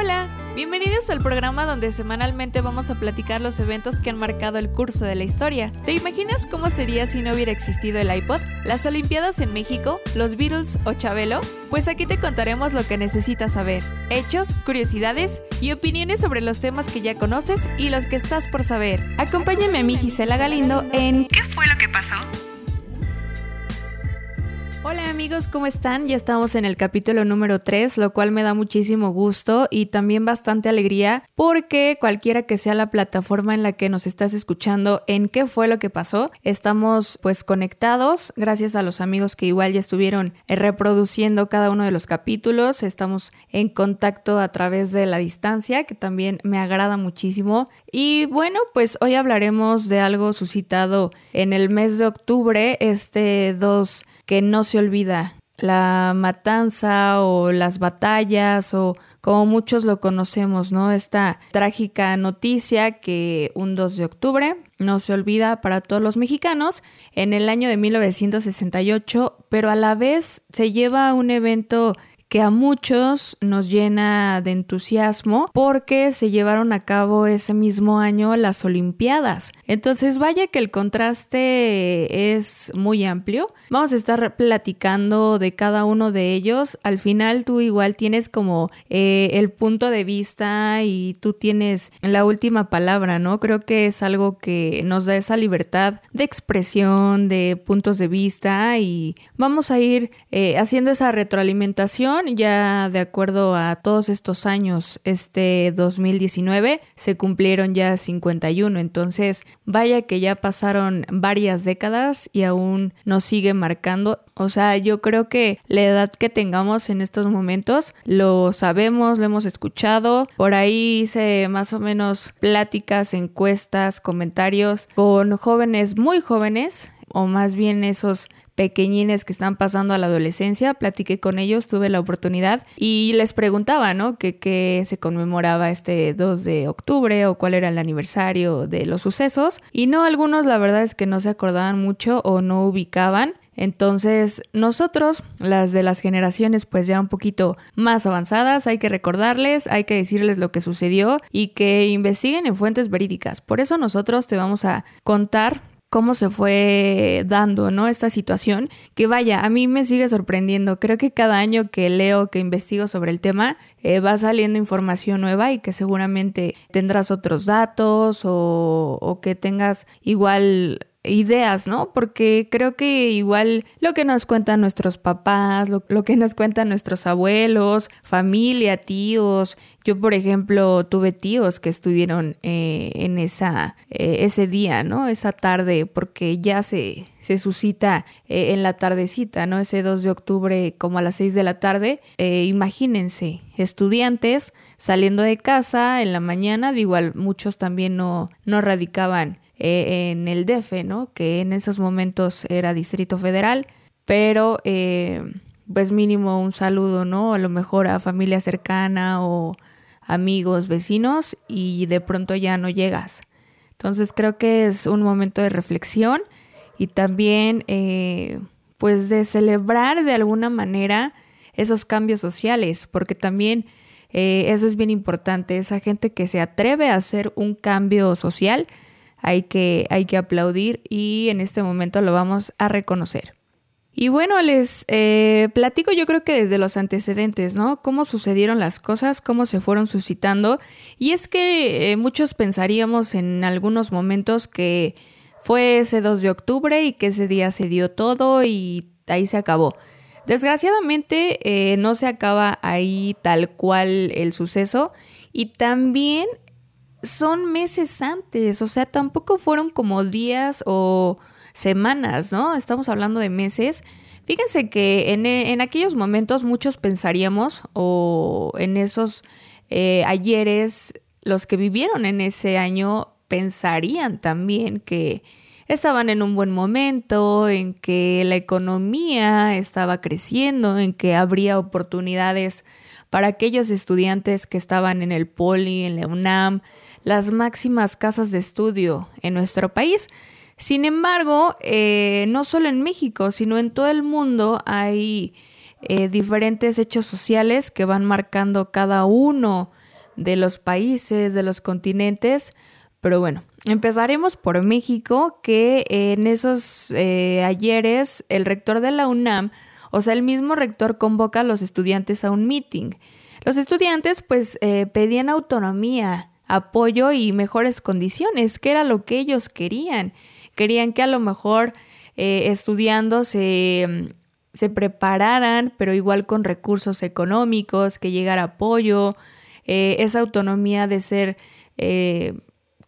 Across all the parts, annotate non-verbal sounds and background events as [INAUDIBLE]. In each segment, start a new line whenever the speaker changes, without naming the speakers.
Hola, bienvenidos al programa donde semanalmente vamos a platicar los eventos que han marcado el curso de la historia. ¿Te imaginas cómo sería si no hubiera existido el iPod, las Olimpiadas en México, los Beatles o Chabelo? Pues aquí te contaremos lo que necesitas saber, hechos, curiosidades y opiniones sobre los temas que ya conoces y los que estás por saber. Acompáñame a mí Gisela Galindo en ¿Qué fue lo que pasó? Hola amigos, ¿cómo están? Ya estamos en el capítulo número 3, lo cual me da muchísimo gusto y también bastante alegría porque cualquiera que sea la plataforma en la que nos estás escuchando en qué fue lo que pasó, estamos pues conectados. Gracias a los amigos que igual ya estuvieron reproduciendo cada uno de los capítulos, estamos en contacto a través de la distancia que también me agrada muchísimo. Y bueno pues hoy hablaremos de algo suscitado en el mes de octubre, este 2 que no se olvida. La matanza o las batallas o como muchos lo conocemos, ¿no? Esta trágica noticia que un 2 de octubre no se olvida para todos los mexicanos en el año de 1968, pero a la vez se lleva un evento que a muchos nos llena de entusiasmo porque se llevaron a cabo ese mismo año las Olimpiadas. Entonces vaya que el contraste es muy amplio. Vamos a estar platicando de cada uno de ellos. Al final tú igual tienes como eh, el punto de vista y tú tienes la última palabra, ¿no? Creo que es algo que nos da esa libertad de expresión, de puntos de vista y vamos a ir eh, haciendo esa retroalimentación ya de acuerdo a todos estos años, este 2019 se cumplieron ya 51, entonces vaya que ya pasaron varias décadas y aún nos sigue marcando. O sea, yo creo que la edad que tengamos en estos momentos lo sabemos, lo hemos escuchado. Por ahí hice más o menos pláticas, encuestas, comentarios con jóvenes muy jóvenes o más bien esos pequeñines que están pasando a la adolescencia, platiqué con ellos, tuve la oportunidad y les preguntaba, ¿no? Que qué se conmemoraba este 2 de octubre o cuál era el aniversario de los sucesos. Y no, algunos la verdad es que no se acordaban mucho o no ubicaban. Entonces, nosotros, las de las generaciones pues ya un poquito más avanzadas, hay que recordarles, hay que decirles lo que sucedió y que investiguen en fuentes verídicas. Por eso nosotros te vamos a contar cómo se fue dando, ¿no? Esta situación, que vaya, a mí me sigue sorprendiendo. Creo que cada año que leo, que investigo sobre el tema, eh, va saliendo información nueva y que seguramente tendrás otros datos o, o que tengas igual ideas, ¿no? Porque creo que igual lo que nos cuentan nuestros papás, lo, que nos cuentan nuestros abuelos, familia, tíos. Yo, por ejemplo, tuve tíos que estuvieron eh, en esa, eh, ese día, ¿no? Esa tarde, porque ya se, se suscita eh, en la tardecita, ¿no? Ese 2 de octubre como a las 6 de la tarde. imagínense, estudiantes saliendo de casa en la mañana, de igual muchos también no, no radicaban eh, en el DF, ¿no? Que en esos momentos era Distrito Federal, pero eh, pues mínimo un saludo, ¿no? A lo mejor a familia cercana o amigos, vecinos y de pronto ya no llegas. Entonces creo que es un momento de reflexión y también eh, pues de celebrar de alguna manera esos cambios sociales, porque también eso es bien importante, esa gente que se atreve a hacer un cambio social, hay que, hay que aplaudir y en este momento lo vamos a reconocer. Y bueno, les eh, platico yo creo que desde los antecedentes, ¿no? Cómo sucedieron las cosas, cómo se fueron suscitando. Y es que eh, muchos pensaríamos en algunos momentos que fue ese 2 de octubre y que ese día se dio todo y ahí se acabó. Desgraciadamente eh, no se acaba ahí tal cual el suceso y también son meses antes, o sea, tampoco fueron como días o semanas, ¿no? Estamos hablando de meses. Fíjense que en, en aquellos momentos muchos pensaríamos, o en esos eh, ayeres, los que vivieron en ese año pensarían también que estaban en un buen momento, en que la economía estaba creciendo, en que habría oportunidades para aquellos estudiantes que estaban en el Poli, en la UNAM, las máximas casas de estudio en nuestro país. Sin embargo, eh, no solo en México, sino en todo el mundo hay eh, diferentes hechos sociales que van marcando cada uno de los países, de los continentes. Pero bueno, empezaremos por México, que en esos eh, ayeres el rector de la UNAM, o sea, el mismo rector convoca a los estudiantes a un meeting. Los estudiantes pues eh, pedían autonomía, apoyo y mejores condiciones, que era lo que ellos querían. Querían que a lo mejor eh, estudiando se, se, prepararan, pero igual con recursos económicos, que llegara apoyo, eh, esa autonomía de ser, que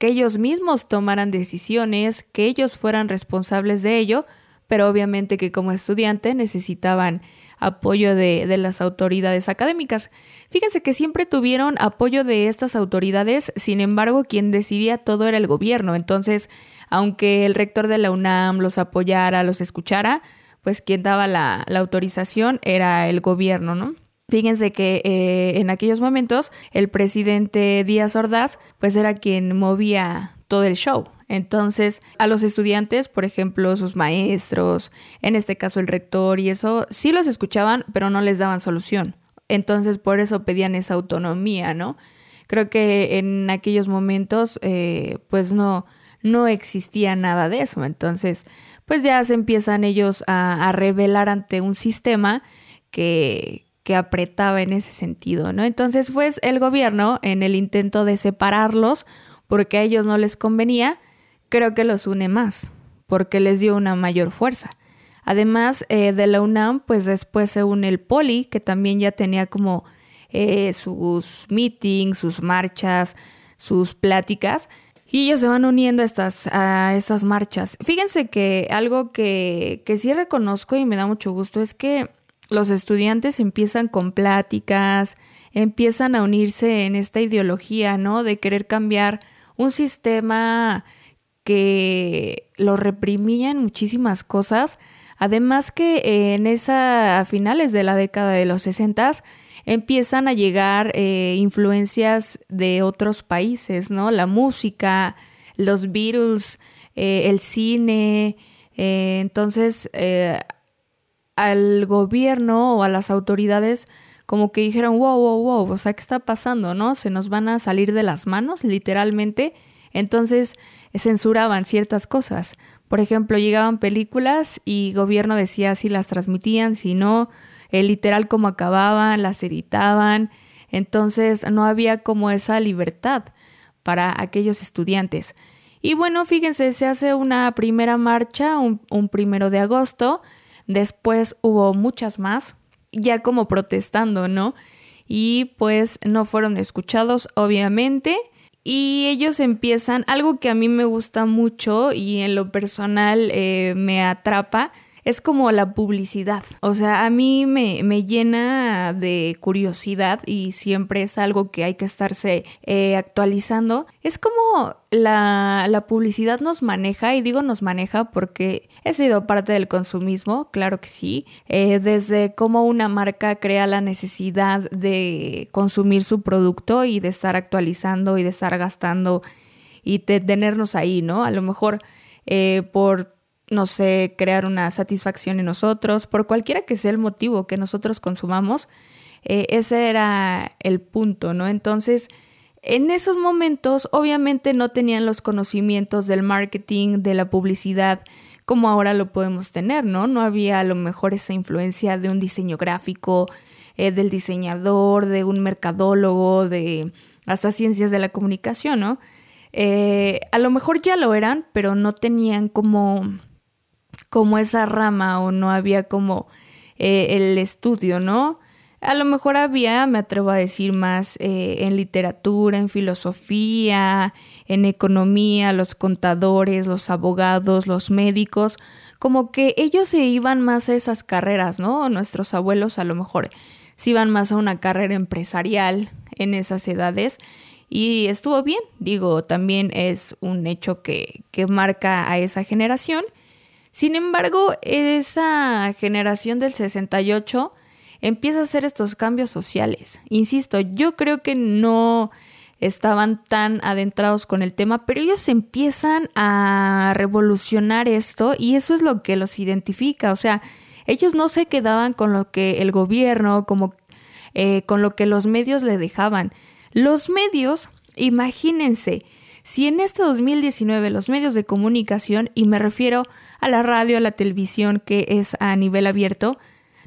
ellos mismos tomaran decisiones, que ellos fueran responsables de ello, pero obviamente que como estudiante necesitaban apoyo de, de, las autoridades académicas. Fíjense que siempre tuvieron apoyo de estas autoridades, sin embargo, quien decidía todo era el gobierno. Entonces, aunque el rector de la UNAM los apoyara, los escuchara, pues quien daba la, la autorización era el gobierno, ¿no? Fíjense que eh, en aquellos momentos el presidente Díaz Ordaz pues era quien movía todo el show. Entonces, a los estudiantes, por ejemplo, sus maestros, en este caso el rector y eso, sí los escuchaban, pero no les daban solución. Entonces, por eso pedían esa autonomía, ¿no? Creo que en aquellos momentos, eh, pues no, no existía nada de eso. Entonces, pues ya se empiezan ellos a, a revelar ante un sistema que, que apretaba en ese sentido, ¿no? Entonces, pues el gobierno, en el intento de separarlos, porque a ellos no les convenía, creo que los une más, porque les dio una mayor fuerza. Además eh, de la UNAM, pues después se une el Poli, que también ya tenía como eh, sus meetings, sus marchas, sus pláticas. Y ellos se van uniendo a estas, a estas marchas. Fíjense que algo que, que sí reconozco y me da mucho gusto es que los estudiantes empiezan con pláticas, empiezan a unirse en esta ideología, ¿no? De querer cambiar un sistema que lo reprimían muchísimas cosas. Además que en esa, a finales de la década de los 60 empiezan a llegar eh, influencias de otros países, ¿no? La música, los Beatles, eh, el cine. Eh, entonces, al gobierno o a las autoridades como que dijeron, wow, wow, wow, o sea, ¿qué está pasando, no? Se nos van a salir de las manos, literalmente. Entonces censuraban ciertas cosas. Por ejemplo, llegaban películas y gobierno decía si las transmitían, si no, el literal como acababan, las editaban. Entonces no había como esa libertad para aquellos estudiantes. Y bueno, fíjense, se hace una primera marcha un primero de agosto, después hubo muchas más, ya como protestando, ¿no? Y pues no fueron escuchados, obviamente. Y ellos empiezan, algo que a mí me gusta mucho y en lo personal eh, me atrapa, es como la publicidad. O sea, a mí me, me, llena de curiosidad y siempre es algo que hay que estarse eh, actualizando. Es como la, la, publicidad nos maneja, y digo nos maneja porque he sido parte del consumismo, claro que sí, eh, desde cómo una marca crea la necesidad de consumir su producto y de estar actualizando y de estar gastando y de tenernos ahí, ¿no? A lo mejor eh, por no sé, crear una satisfacción en nosotros, por cualquiera que sea el motivo que nosotros consumamos, eh, ese era el punto, ¿no? Entonces, en esos momentos, obviamente no tenían los conocimientos del marketing, de la publicidad, como ahora lo podemos tener, ¿no? No había a lo mejor esa influencia de un diseño gráfico, eh, del diseñador, de un mercadólogo, de hasta ciencias de la comunicación, ¿no? Eh, a lo mejor ya lo eran, pero no tenían como como esa rama o no había como eh, el estudio, ¿no? A lo mejor había, me atrevo a decir más, eh, en literatura, en filosofía, en economía, los contadores, los abogados, los médicos, como que ellos se iban más a esas carreras, ¿no? Nuestros abuelos a lo mejor se iban más a una carrera empresarial en esas edades y estuvo bien, digo, también es un hecho que, que marca a esa generación sin embargo, esa generación del 68 empieza a hacer estos cambios sociales. Insisto, yo creo que no estaban tan adentrados con el tema, pero ellos empiezan a revolucionar esto y eso es lo que los identifica. O sea, ellos no se quedaban con lo que el gobierno, como eh, con lo que los medios le dejaban. Los medios, imagínense, si en este 2019 los medios de comunicación, y me refiero a la radio, a la televisión, que es a nivel abierto,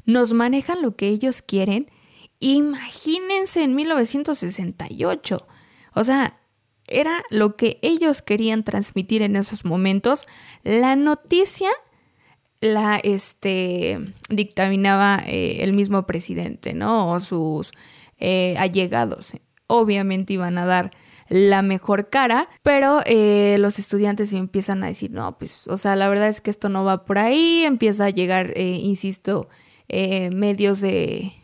nos manejan lo que ellos quieren, imagínense en 1968. O sea, era lo que ellos querían transmitir en esos momentos. La noticia la este, dictaminaba eh, el mismo presidente, ¿no? O sus eh, allegados. Obviamente iban a dar la mejor cara, pero eh, los estudiantes empiezan a decir, no, pues, o sea, la verdad es que esto no va por ahí, empieza a llegar, insisto, medios de,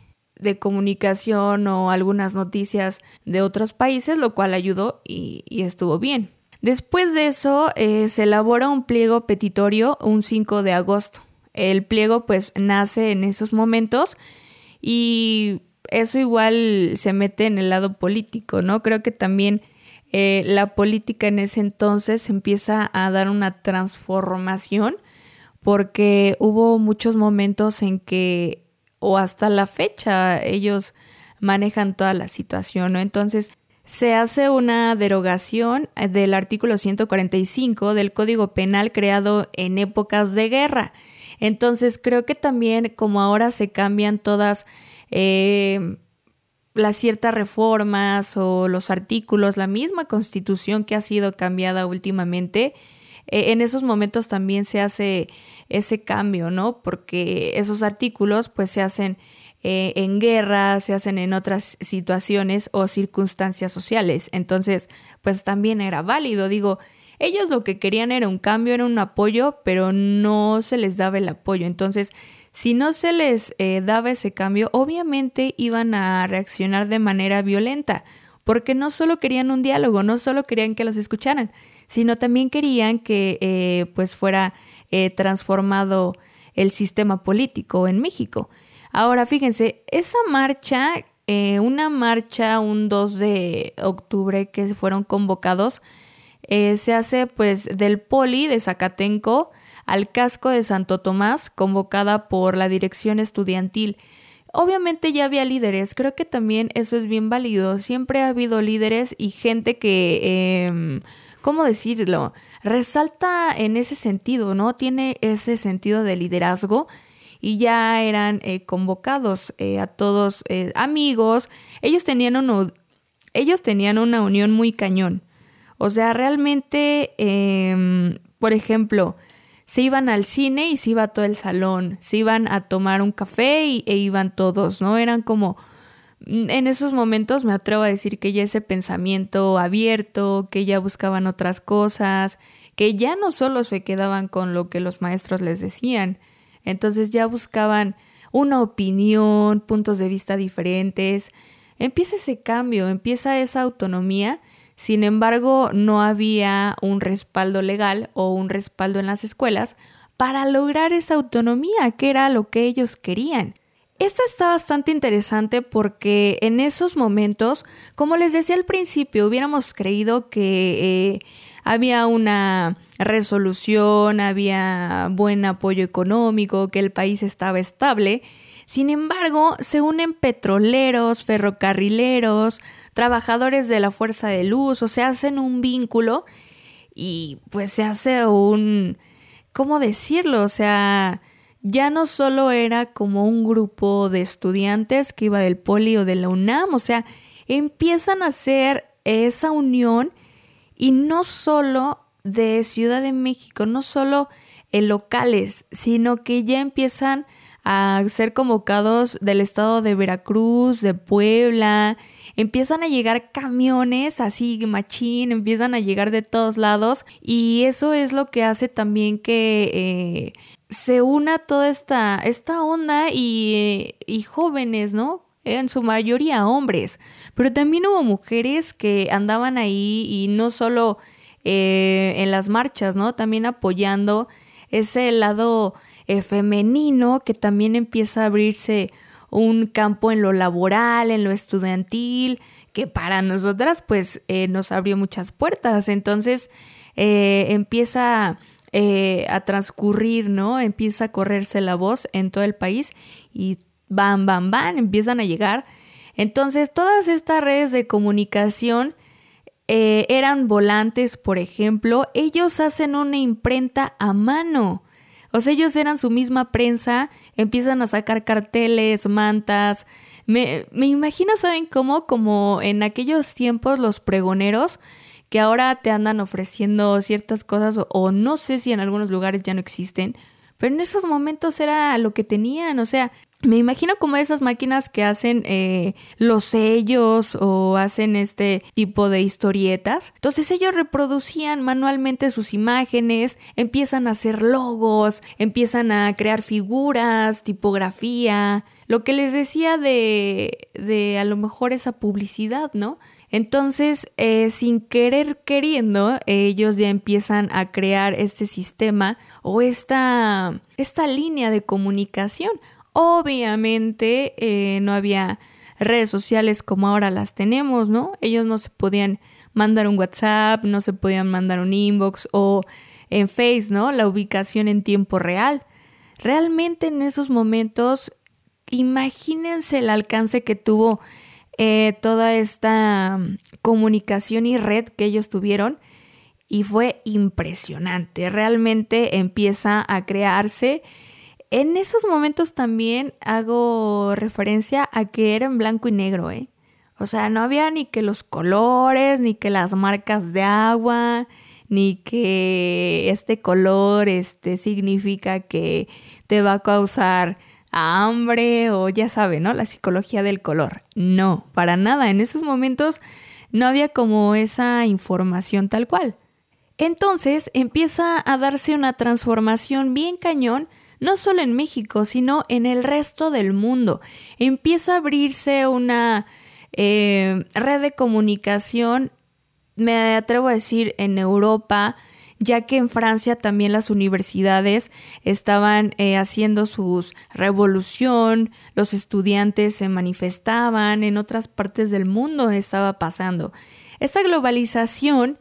de comunicación o algunas noticias de otros países, lo cual ayudó y, estuvo bien. Después de eso, eh, se elabora un pliego petitorio un 5 de agosto. El pliego pues nace en esos momentos y eso igual se mete en el lado político, ¿no? Creo que también eh, la política en ese entonces empieza a dar una transformación porque hubo muchos momentos en que o hasta la fecha ellos manejan toda la situación, ¿no? Entonces, se hace una derogación del artículo 145 del Código Penal creado en épocas de guerra. Entonces, creo que también como ahora se cambian todas eh, las ciertas reformas o los artículos, la misma constitución que ha sido cambiada últimamente, eh, en esos momentos también se hace ese cambio, ¿no? Porque esos artículos pues se hacen eh, en guerra, se hacen en otras situaciones o circunstancias sociales. Entonces, pues también era válido. Digo, ellos lo que querían era un cambio, era un apoyo, pero no se les daba el apoyo. Entonces, si no se les eh, daba ese cambio, obviamente iban a reaccionar de manera violenta, porque no solo querían un diálogo, no solo querían que los escucharan, sino también querían que eh, pues fuera eh, transformado el sistema político en México. Ahora, fíjense, esa marcha, una marcha un 2 de octubre que fueron convocados, se hace pues del poli de Zacatenco al casco de Santo Tomás, convocada por la dirección estudiantil. Obviamente ya había líderes, creo que también eso es bien válido, siempre ha habido líderes y gente que em, ¿cómo decirlo? Resalta en ese sentido, ¿no? Tiene ese sentido de liderazgo y ya eran eh, convocados eh, a todos eh, amigos. Ellos tenían, ellos tenían una unión muy cañón. O sea, realmente, em, por ejemplo, se iban al cine y se iba todo el salón, se iban a tomar un café e iban todos, ¿no? Eran como en esos momentos me atrevo a decir que ya ese pensamiento abierto, que ya buscaban otras cosas, que ya no solo se quedaban con lo que los maestros les decían, entonces ya buscaban una opinión, puntos de vista diferentes. Empieza ese cambio, empieza esa autonomía. Sin embargo, no había un respaldo legal o un respaldo en las escuelas para lograr esa autonomía, que era lo que ellos querían. Esta está bastante interesante porque en esos momentos, como les decía al principio, hubiéramos creído que eh, había una resolución, había buen apoyo económico, que el país estaba estable. Sin embargo, se unen petroleros, ferrocarrileros, trabajadores de la fuerza de luz, o se hacen un vínculo y pues se hace un... ¿Cómo decirlo? O sea, ya no solo era como un grupo de estudiantes que iba del poli o de la UNAM, o sea, empiezan a hacer esa unión y no solo de Ciudad de México, no solo en locales, sino que ya empiezan a ser convocados del estado de Veracruz, de Puebla, empiezan a llegar camiones así, machín, empiezan a llegar de todos lados y eso es lo que hace también que eh, se una toda esta, esta onda y, y jóvenes, ¿no? En su mayoría hombres, pero también hubo mujeres que andaban ahí y no solo eh, en las marchas, ¿no? También apoyando ese lado eh, femenino que también empieza a abrirse un campo en lo laboral, en lo estudiantil, que para nosotras pues eh, nos abrió muchas puertas. Entonces empieza eh, a transcurrir, ¿no? Empieza a correrse la voz en todo el país y bam, bam, bam, empiezan a llegar Entonces, todas estas redes de comunicación eh, eran volantes, por ejemplo, ellos hacen una imprenta a mano. O sea, ellos eran su misma prensa, empiezan a sacar carteles, mantas. Me, me imagino, ¿saben cómo? Como en aquellos tiempos los pregoneros que ahora te andan ofreciendo ciertas cosas o, no sé si en algunos lugares ya no existen, pero en esos momentos era lo que tenían, o sea, me imagino como esas máquinas que hacen eh, los sellos o hacen este tipo de historietas. Entonces ellos reproducían manualmente sus imágenes, empiezan a hacer logos, empiezan a crear figuras, tipografía, lo que les decía de, de a lo mejor esa publicidad, ¿no? Entonces, eh, sin querer queriendo, ellos ya empiezan a crear este sistema o esta, esta línea de comunicación. Obviamente eh, no había redes sociales como ahora las tenemos, ¿no? Ellos no se podían mandar un WhatsApp, no se podían mandar un inbox o en Face, ¿no? La ubicación en tiempo real. Realmente en esos momentos, imagínense el alcance que tuvo eh, toda esta mm, comunicación y red que ellos tuvieron y fue impresionante. Realmente empieza a crearse. En esos momentos también hago referencia a que era en blanco y negro, ¿eh? O sea, no había ni que los colores, ni que las marcas de agua, ni que este color este, significa que te va a causar hambre o ya sabe, ¿no? La psicología del color. No, para nada. En esos momentos no había como esa información tal cual. Entonces empieza a darse una transformación bien cañón, no solo en México, sino en el resto del mundo. Empieza a abrirse una eh, red de comunicación, me atrevo a decir, en Europa, ya que en Francia también las universidades estaban eh, haciendo su revolución, los estudiantes se manifestaban, en otras partes del mundo estaba pasando. Esta globalización,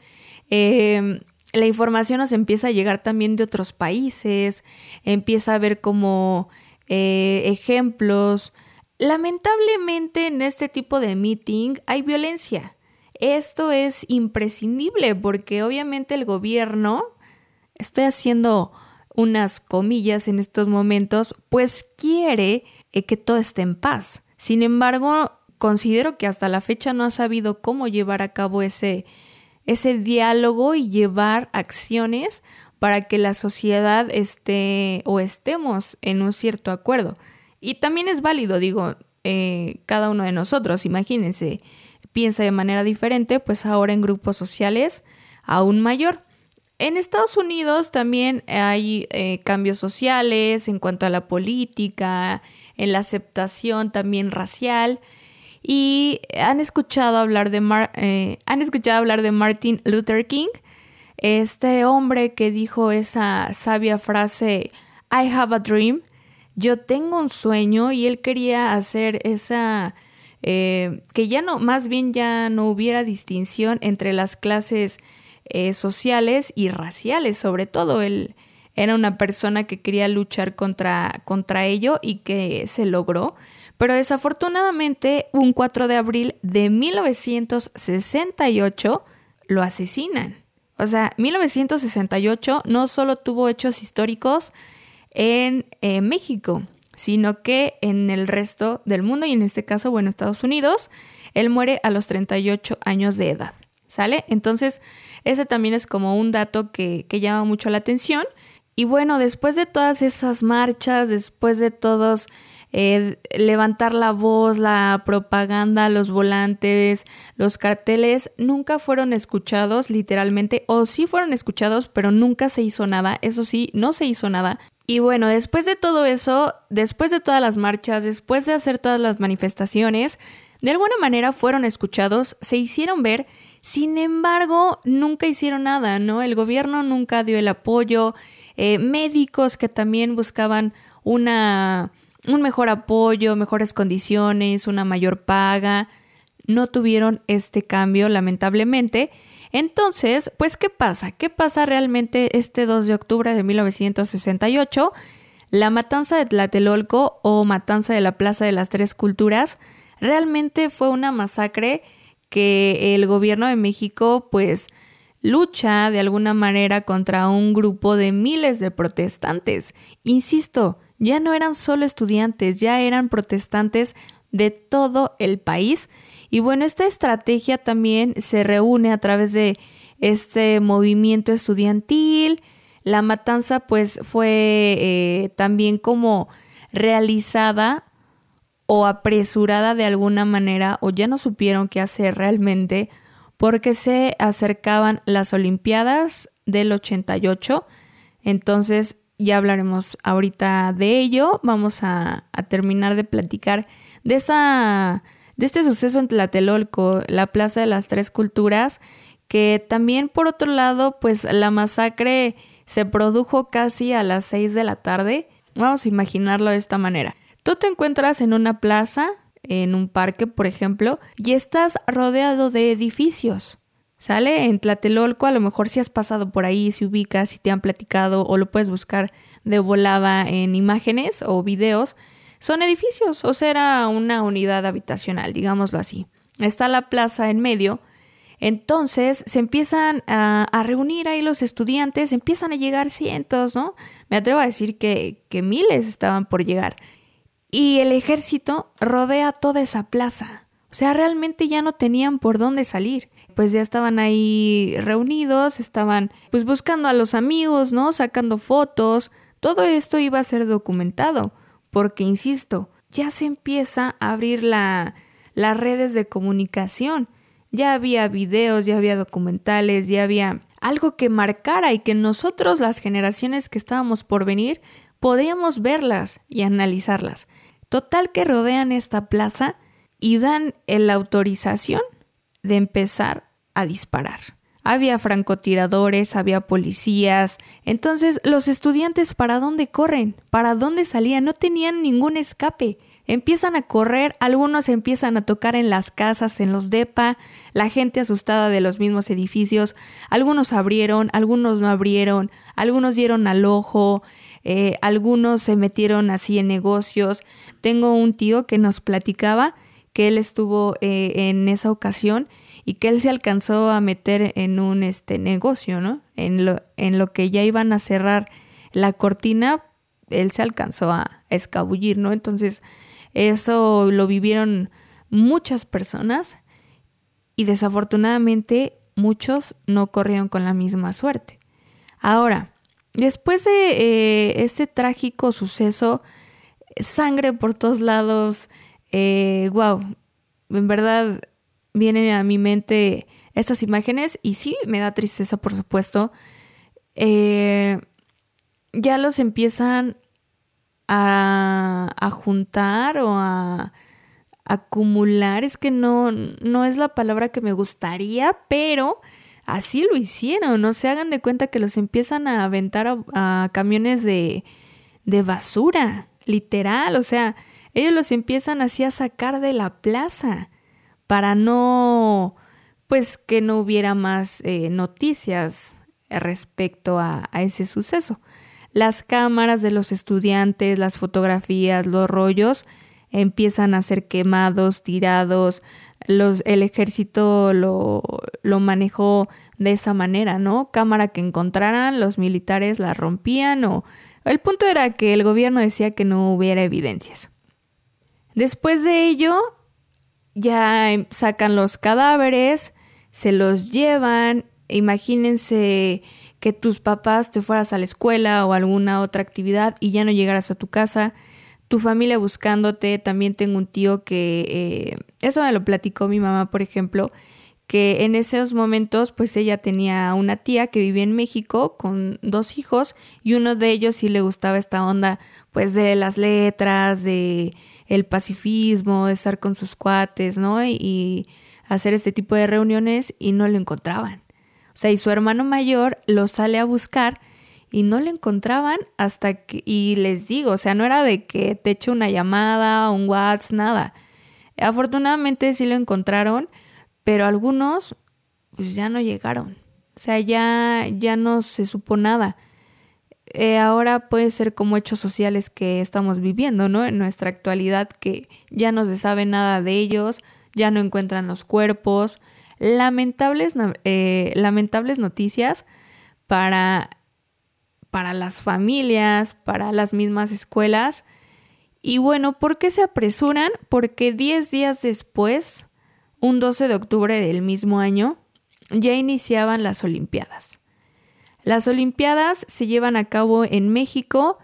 em, la información nos empieza a llegar también de otros países, empieza a ver como eh, ejemplos. Lamentablemente en este tipo de meeting hay violencia. Esto es imprescindible porque obviamente el gobierno, estoy haciendo unas comillas en estos momentos, pues quiere eh, que todo esté en paz. Sin embargo, considero que hasta la fecha no ha sabido cómo llevar a cabo ese, ese diálogo y llevar acciones para que la sociedad esté o estemos en un cierto acuerdo. Y también es válido, digo, eh, cada uno de nosotros, imagínense, piensa de manera diferente, pues ahora en grupos sociales aún mayor. En Estados Unidos también hay eh, cambios sociales en cuanto a la política, en la aceptación también racial. Y han escuchado hablar de, eh, han escuchado hablar de Martin Luther King, este hombre que dijo esa sabia frase, I have a dream, yo tengo un sueño y él quería hacer esa eh, que ya no, más bien ya no hubiera distinción entre las clases eh, sociales y raciales, sobre todo. Él era una persona que quería luchar contra, contra ello y que se logró, pero desafortunadamente un 4 de abril de 1968 lo asesinan. O sea, 1968 no solo tuvo hechos históricos en eh, México, sino que en el resto del mundo y en este caso, bueno, Estados Unidos, él muere a los 38 años de edad, ¿sale? Entonces, ese también es como un dato que, llama mucho la atención. Y bueno, después de todas esas marchas, después de todos eh, levantar la voz, la propaganda, los volantes, los carteles, nunca fueron escuchados literalmente, o sí fueron escuchados, pero nunca se hizo nada, eso sí, no se hizo nada. Y bueno, después de todo eso, después de todas las marchas, después de hacer todas las manifestaciones, de alguna manera fueron escuchados, se hicieron ver, sin embargo, nunca hicieron nada, ¿no? El gobierno nunca dio el apoyo, eh, médicos que también buscaban una, un mejor apoyo, mejores condiciones, una mayor paga, no tuvieron este cambio, lamentablemente. Entonces, pues, ¿qué pasa? ¿Qué pasa realmente este 2 de octubre de 1968? La matanza de Tlatelolco o matanza de la Plaza de las Tres Culturas Realmente fue una masacre que el gobierno de México pues lucha de alguna manera contra un grupo de miles de protestantes. Insisto, ya no eran solo estudiantes, ya eran protestantes de todo el país. Y bueno, esta estrategia también se reúne a través de este movimiento estudiantil. La matanza pues fue eh, también como realizada o apresurada de alguna manera o ya no supieron qué hacer realmente porque se acercaban las Olimpiadas del 88. Entonces ya hablaremos ahorita de ello. Vamos a, terminar de platicar de, esa, de este suceso en Tlatelolco, la Plaza de las Tres Culturas, que también por otro lado, pues la masacre se produjo casi a las 6 de la tarde. Vamos a imaginarlo de esta manera. Tú te encuentras en una plaza en un parque, por ejemplo, y estás rodeado de edificios. ¿Sale? En Tlatelolco, a lo mejor si has pasado por ahí, si ubicas, si te han platicado o lo puedes buscar de volada en imágenes o videos, son edificios, o sea, era una unidad habitacional, digámoslo así. Está la plaza en medio, entonces se empiezan a, reunir ahí los estudiantes, empiezan a llegar cientos, ¿no? Me atrevo a decir que, que miles estaban por llegar y el ejército rodea toda esa plaza. O sea, realmente ya no tenían por dónde salir. Pues ya estaban ahí reunidos, estaban pues buscando a los amigos, ¿no? Sacando fotos. Todo esto iba a ser documentado, porque, insisto, ya se empieza a abrir la, las redes de comunicación. Ya había videos, ya había documentales, ya había algo que marcara y que nosotros, las generaciones que estábamos por venir, podíamos verlas y analizarlas. Total que rodean esta plaza y dan la autorización de empezar a disparar. Había francotiradores, había policías. Entonces, los estudiantes, ¿para dónde corren? ¿Para dónde salían? No tenían ningún escape. Empiezan a correr, algunos empiezan a tocar en las casas, en los DEPA, la gente asustada de los mismos edificios, algunos abrieron, algunos no abrieron, algunos dieron al ojo, eh, algunos se metieron así en negocios. Tengo un tío que nos platicaba que él estuvo eh, en esa ocasión y que él se alcanzó a meter en un este negocio, ¿no? En lo, en lo que ya iban a cerrar la cortina, él se alcanzó a escabullir, ¿no? Entonces, eso lo vivieron muchas personas y desafortunadamente muchos no corrieron con la misma suerte. Ahora, después de eh, este trágico suceso, sangre por todos lados, wow, eh, en verdad vienen a mi mente estas imágenes y sí, me da tristeza, por supuesto. Eh, ya los empiezan a, juntar o a, acumular, es que no, no es la palabra que me gustaría, pero así lo hicieron, no se hagan de cuenta que los empiezan a aventar a, camiones de, de, basura, literal, o sea, ellos los empiezan así a sacar de la plaza para no, pues que no hubiera más eh, noticias respecto a, ese suceso las cámaras de los estudiantes, las fotografías, los rollos empiezan a ser quemados, tirados. El ejército lo, lo manejó de esa manera, ¿no? Cámara que encontraran, los militares la rompían o... El punto era que el gobierno decía que no hubiera evidencias. Después de ello, ya em, sacan los cadáveres, se los llevan, imagínense que tus papás te fueras a la escuela o alguna otra actividad y ya no llegaras a tu casa, tu familia buscándote, también tengo un tío que, eh, eso me lo platicó mi mamá, por ejemplo, que en esos momentos pues ella tenía una tía que vivía en México con dos hijos y uno de ellos sí le gustaba esta onda pues de las letras, de el pacifismo, de estar con sus cuates, ¿no? y hacer este tipo de reuniones y no lo encontraban. O sea, y su hermano mayor lo sale a buscar y no lo encontraban hasta que, y les digo, o sea, no era de que te eche una llamada, un WhatsApp, nada. Afortunadamente sí lo encontraron, pero algunos pues ya no llegaron. O sea, ya, ya no se supo nada. eh, ahora puede ser como hechos sociales que estamos viviendo, ¿no? En nuestra actualidad que ya no se sabe nada de ellos, ya no encuentran los cuerpos. Lamentables, eh, lamentables noticias para, para las familias, para las mismas escuelas. Y bueno, ¿por qué se apresuran? Porque 10 días después, un 12 de octubre del mismo año, ya iniciaban las Olimpiadas. Las Olimpiadas se llevan a cabo en México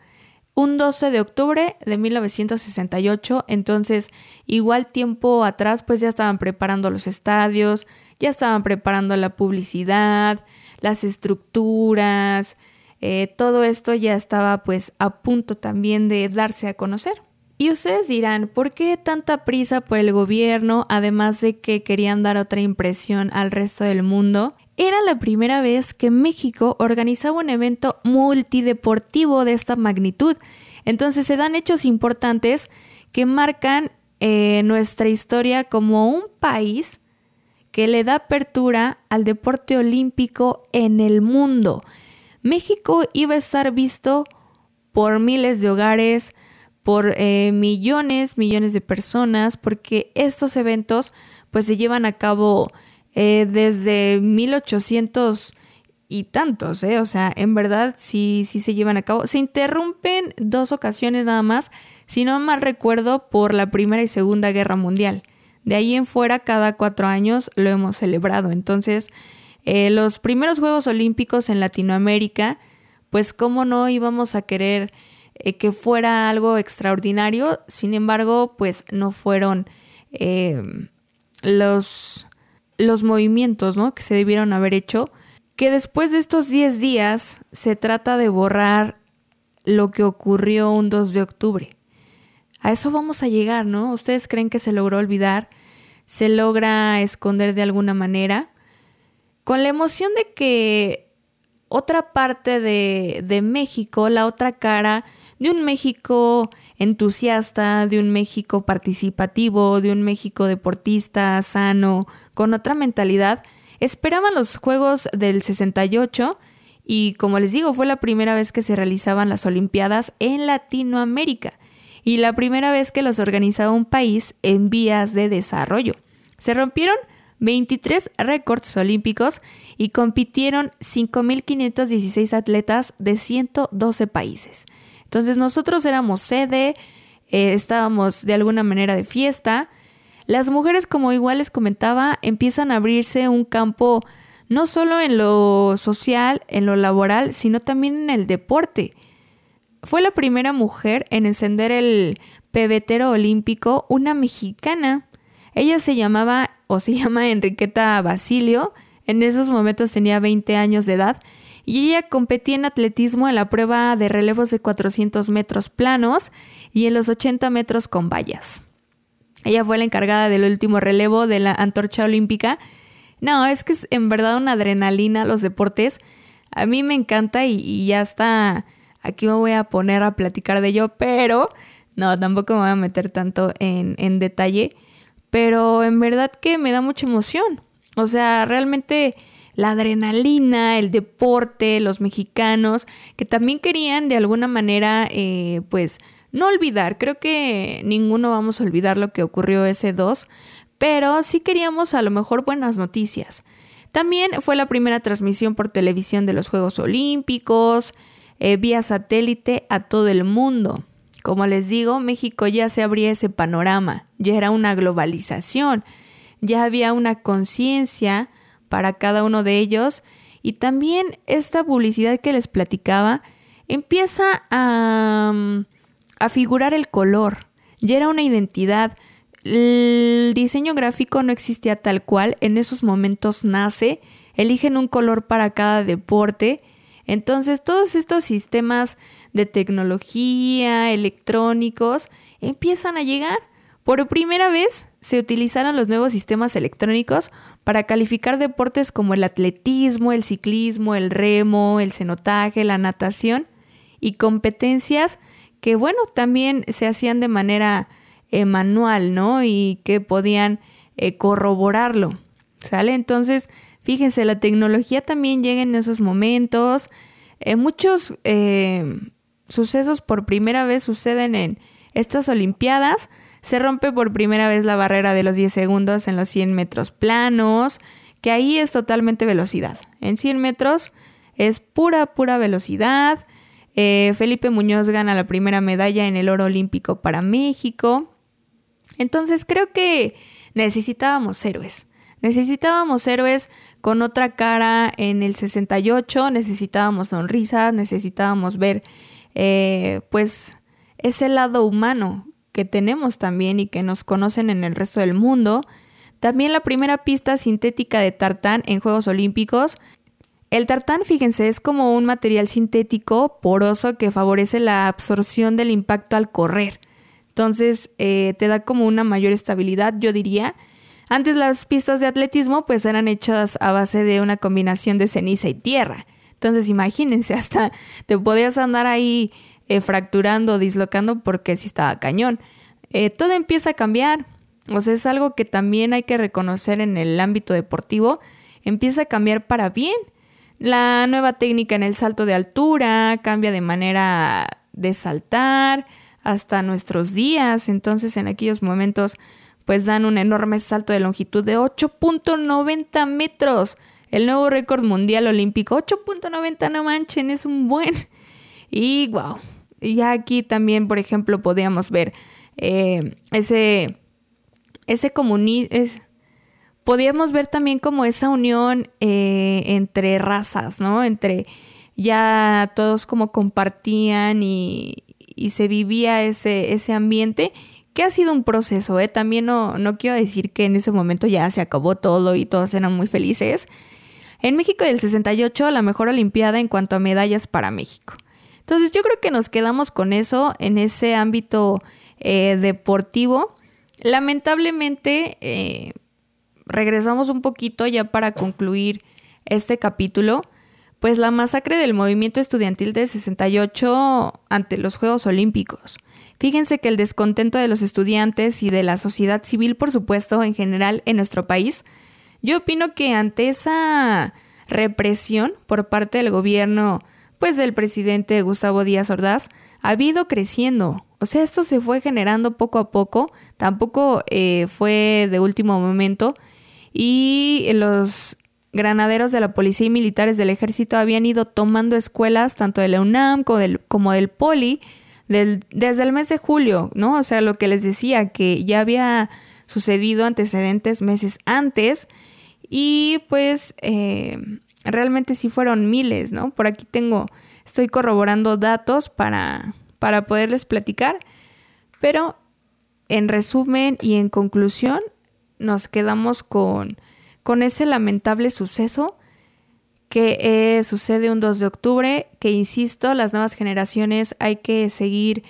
un 12 de octubre de 1968, entonces igual tiempo atrás pues ya estaban preparando los estadios, ya estaban preparando la publicidad, las estructuras, eh, todo esto ya estaba pues a punto también de darse a conocer. Y ustedes dirán, ¿por qué tanta prisa por el gobierno, además de que querían dar otra impresión al resto del mundo? Era la primera vez que México organizaba un evento multideportivo de esta magnitud. Entonces se dan hechos importantes que marcan eh, nuestra historia como un país que le da apertura al deporte olímpico en el mundo. México iba a estar visto por miles de hogares, por eh, millones, millones de personas, porque estos eventos pues se llevan a cabo eh, desde 1800 y tantos, ¿eh? O sea, en verdad sí, sí se llevan a cabo. Se interrumpen dos ocasiones nada más, si no mal recuerdo, por la Primera y Segunda Guerra Mundial. De ahí en fuera, cada cuatro años lo hemos celebrado. Entonces, eh, los primeros Juegos Olímpicos en Latinoamérica, pues cómo no íbamos a querer eh, que fuera algo extraordinario. Sin embargo, pues no fueron los los movimientos ¿no? que se debieron haber hecho, que después de estos 10 días se trata de borrar lo que ocurrió un 2 de octubre. A eso vamos a llegar, ¿no? ¿Ustedes creen que se logró olvidar? ¿Se logra esconder de alguna manera? Con la emoción de que otra parte de, de México, la otra cara, de un México entusiasta, de un México participativo, de un México deportista, sano, con otra mentalidad, esperaban los Juegos del 68 y como les digo, fue la primera vez que se realizaban las Olimpiadas en Latinoamérica y la primera vez que los organizaba un país en vías de desarrollo. Se rompieron 23 récords olímpicos y compitieron 5.516 atletas de 112 países. Entonces nosotros éramos sede, eh, estábamos de alguna manera de fiesta. Las mujeres, como igual les comentaba, empiezan a abrirse un campo no solo en lo social, en lo laboral, sino también en el deporte. Fue la primera mujer en encender el pebetero olímpico, una mexicana. Ella se llamaba o se [LAUGHS] llama Enriqueta Basilio. En esos momentos tenía 20 años de edad y ella competía en atletismo en la prueba de relevos de 400 metros planos y en los 80 metros con vallas. Ella fue la encargada del último relevo de la antorcha olímpica. No, es que es en verdad una adrenalina los deportes. A mí me encanta y, ya está. Aquí me voy a poner a platicar de ello, pero no, tampoco me voy a meter tanto en, en detalle. Pero en verdad que me da mucha emoción. O sea, realmente la adrenalina, el deporte, los mexicanos, que también querían de alguna manera, eh, pues, no olvidar. Creo que ninguno vamos a olvidar lo que ocurrió ese 2, pero sí queríamos a lo mejor buenas noticias. También fue la primera transmisión por televisión de los Juegos Olímpicos, eh, vía satélite a todo el mundo. Como les digo, México ya se abría ese panorama, ya era una globalización, ya había una conciencia para cada uno de ellos. Y también esta publicidad que les platicaba empieza a, mm, a figurar el color. Ya era una identidad. El diseño gráfico no existía tal cual. En esos momentos nace. Eligen un color para cada deporte. Entonces todos estos sistemas de tecnología, electrónicos, empiezan a llegar. Por primera vez se utilizaron los nuevos sistemas electrónicos para calificar deportes como el atletismo, el ciclismo, el remo, el cenotaje, la natación y competencias que, bueno, también se hacían de manera eh, manual, ¿no? Y que podían eh, corroborarlo, ¿sale? Entonces, fíjense, la tecnología también llega en esos momentos. eh, muchos eh, sucesos por primera vez suceden en estas Olimpiadas. Se rompe por primera vez la barrera de los 10 segundos en los 100 metros planos, que ahí es totalmente velocidad. En 100 metros es pura, pura velocidad. Eh, Felipe Muñoz gana la primera medalla en el oro olímpico para México. Entonces creo que necesitábamos héroes. Necesitábamos héroes con otra cara en el 68, necesitábamos sonrisas, necesitábamos ver eh, pues ese lado humano que tenemos también y que nos conocen en el resto del mundo. También la primera pista sintética de tartán en Juegos Olímpicos. El tartán, fíjense, es como un material sintético poroso que favorece la absorción del impacto al correr. Entonces eh, te da como una mayor estabilidad, yo diría. Antes las pistas de atletismo pues eran hechas a base de una combinación de ceniza y tierra. Entonces imagínense, [LAUGHS] hasta te podías andar ahí eh, fracturando, dislocando porque sí estaba cañón. Eh, todo empieza a cambiar. O sea, es algo que también hay que reconocer en el ámbito deportivo. Empieza a cambiar para bien. La nueva técnica en el salto de altura cambia de manera de saltar hasta nuestros días. Entonces en aquellos momentos pues dan un enorme salto de longitud de 8.90 metros. El nuevo récord mundial olímpico, 8.90, no manchen, es un buen. Y wow, ya aquí también, por ejemplo, podíamos ver eh, ese, ese comunismo, podíamos ver también como esa unión eh, entre razas, ¿no? Entre ya todos como compartían y, y se vivía ese, ese ambiente que ha sido un proceso, ¿eh? También no, no quiero decir que en ese momento ya se acabó todo y todos eran muy felices. En México del 68, la mejor Olimpiada en cuanto a medallas para México. Entonces yo creo que nos quedamos con eso en ese ámbito eh, deportivo. Lamentablemente, eh, regresamos un poquito ya para concluir este capítulo. Pues la masacre del movimiento estudiantil de 68 ante los Juegos Olímpicos. Fíjense que el descontento de los estudiantes y de la sociedad civil, por supuesto, en general en nuestro país, yo opino que ante esa represión por parte del gobierno pues del presidente Gustavo Díaz Ordaz, ha ido creciendo. O sea, esto se fue generando poco a poco, tampoco eh, fue de último momento. Y los granaderos de la policía y militares del ejército habían ido tomando escuelas, tanto de la UNAM como del, como del Poli, desde el mes de julio, ¿no? O sea, lo que les decía, que ya había sucedido antecedentes meses antes. Y pues eh, realmente sí fueron miles, ¿no? Por aquí tengo, estoy corroborando datos para, para poderles platicar, pero en resumen y en conclusión, nos quedamos con, con ese lamentable suceso que eh, sucede un 2 de octubre, que insisto, las nuevas generaciones hay que seguir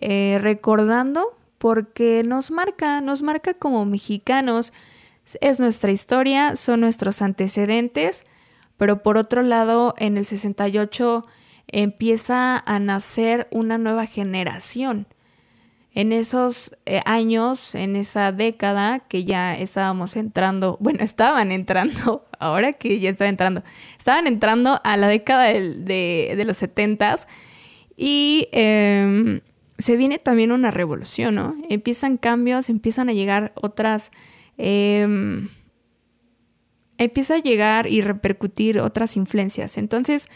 eh, recordando porque nos marca, nos marca como mexicanos, es nuestra historia, son nuestros antecedentes pero por otro lado, en el 68 empieza a nacer una nueva generación. En esos eh, años, en esa década que ya estábamos entrando, [LAUGHS] bueno, estaban entrando, [LAUGHS] ahora que ya estaba entrando, estaban entrando a la década de, los 70 y em, se viene también una revolución, ¿no? Empiezan cambios, empiezan a llegar otras... Em, empieza a llegar y repercutir otras influencias. Entonces,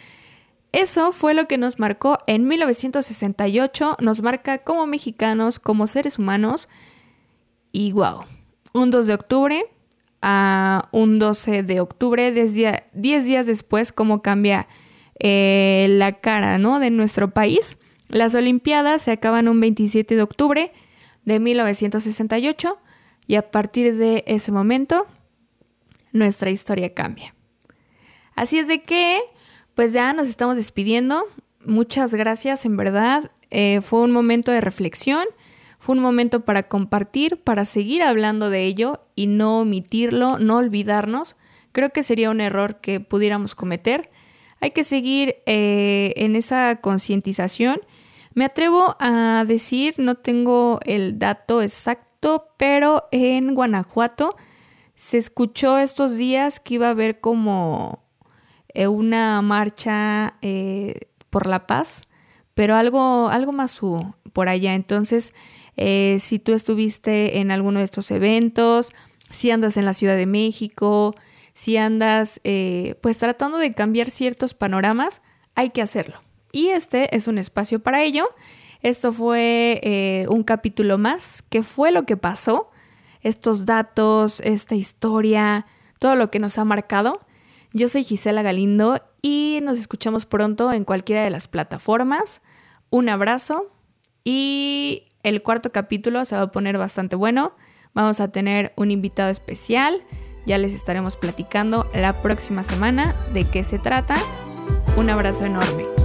eso fue lo que nos marcó en 1968, nos marca como mexicanos, como seres humanos. Y wow, un 2 de octubre a un 12 de octubre, 10 días después, cómo cambia eh, la cara ¿no? de nuestro país. Las Olimpiadas se acaban un 27 de octubre de 1968 y a partir de ese momento nuestra historia cambia. Así es de que, pues ya nos estamos despidiendo. Muchas gracias, en verdad. Eh, fue un momento de reflexión, fue un momento para compartir, para seguir hablando de ello y no omitirlo, no olvidarnos. Creo que sería un error que pudiéramos cometer. Hay que seguir eh, en esa concientización. Me atrevo a decir, no tengo el dato exacto, pero en Guanajuato se escuchó estos días que iba a haber como eh, una marcha eh, por la paz, pero algo, algo más hubo por allá. Entonces, eh, si tú estuviste en alguno de estos eventos, si andas en la Ciudad de México, si andas pues tratando de cambiar ciertos panoramas, hay que hacerlo. Y este es un espacio para ello. Esto fue un capítulo más. ¿Qué fue lo que pasó? Estos datos, esta historia, todo lo que nos ha marcado. Yo soy Gisela Galindo y nos escuchamos pronto en cualquiera de las plataformas. Un abrazo y el cuarto capítulo se va a poner bastante bueno. Vamos a tener un invitado especial. Ya les estaremos platicando la próxima semana de qué se trata. Un abrazo enorme.